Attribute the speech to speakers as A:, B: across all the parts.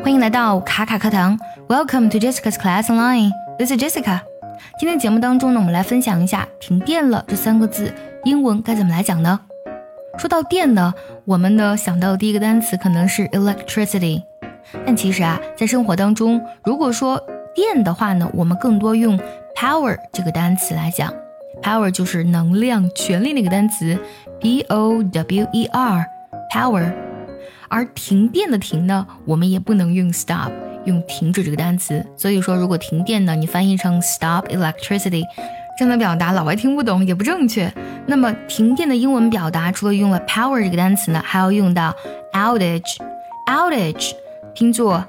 A: 欢迎来到卡卡课堂，Welcome to Jessica's Class Online. This is Jessica. 今天节目当中呢，我们来分享一下“停电了”这三个字英文该怎么来讲呢？说到电呢，我们呢想到的第一个单词可能是 electricity，但其实啊，在生活当中，如果说电的话呢，我们更多用 power 这个单词来讲，power 就是能量、权力那个单词，p o w e r，power。而停电的停呢，我们也不能用 stop，用停止这个单词。所以说，如果停电呢，你翻译成 stop electricity，这样的表达老外听不懂也不正确。那么停电的英文表达，除了用了 power 这个单词呢，还要用到 outage，outage 拼作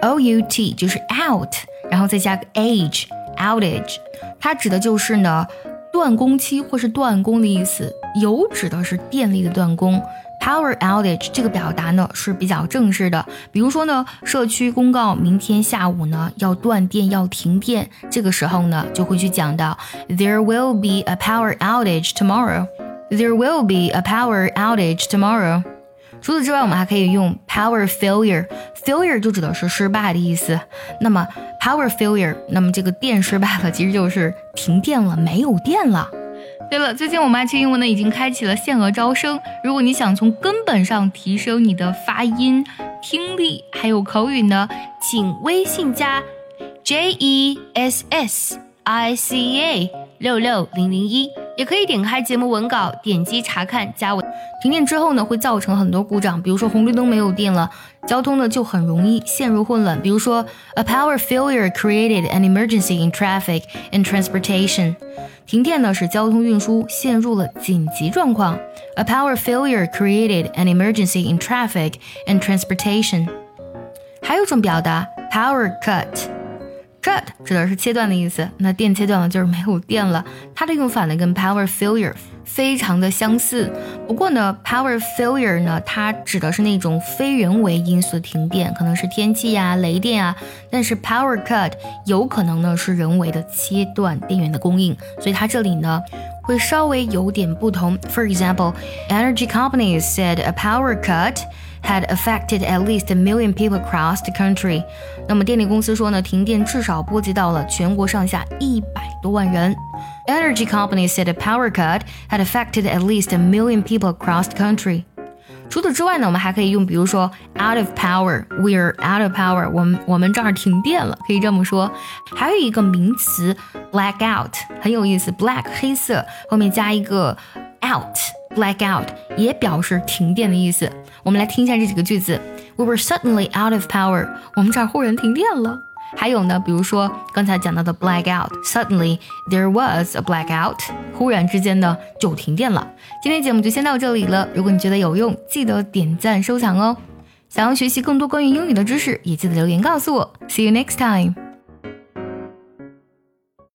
A: o u t，就是 out，然后再加个 age，outage，它指的就是呢断供期或是断供的意思，有指的是电力的断供。Power outage 这个表达呢是比较正式的，比如说呢，社区公告明天下午呢要断电要停电，这个时候呢就会去讲到 There will be a power outage tomorrow. There will be a power outage tomorrow. 除此之外，我们还可以用 power failure，failure 就指的是失败的意思。那么 power failure，那么这个电失败了，其实就是停电了，没有电了。对了，最近我们爱趣英文呢已经开启了限额招生。如果你想从根本上提升你的发音、听力还有口语呢，请微信加 J E S S I C A 六六零零一。也可以点开节目文稿，点击查看，加我。停电之后呢，会造成很多故障，比如说红绿灯没有电了，交通呢就很容易陷入混乱。比如说，a power failure created an emergency in traffic and transportation。停电呢使交通运输陷入了紧急状况。A power failure created an emergency in traffic and transportation。还有一种表达，power cut。Cut 指的是切断的意思，那电切断了就是没有电了。它的用法呢跟 power failure 非常的相似。不过呢，power failure 呢，它指的是那种非人为因素的停电，可能是天气呀、雷电啊。但是 power cut 有可能呢是人为的切断电源的供应，所以它这里呢会稍微有点不同。For example, energy companies said a power cut. had affected at least a million people across the country。那么电力公司说呢，停电至少波及到了全国上下一百多万人。Energy companies said a power cut had affected at least a million people across the country。 除此之外呢，我们还可以用，比如说 out of power，we're out of power，我们我们这儿停电了，可以这么说。还有一个名词 black out，很有意思，black 黑色，后面加一个 out，black out 也表示停电的意思。我们来听一下这几个句子：We were suddenly out of power。我们这儿忽然停电了。还有呢，比如说刚才讲到的 blackout，suddenly there was a blackout。忽然之间呢就停电了。今天节目就先到这里了。如果你觉得有用，记得点赞收藏哦。想要学习更多关于英语的知识，也记得留言告诉我。See you next time。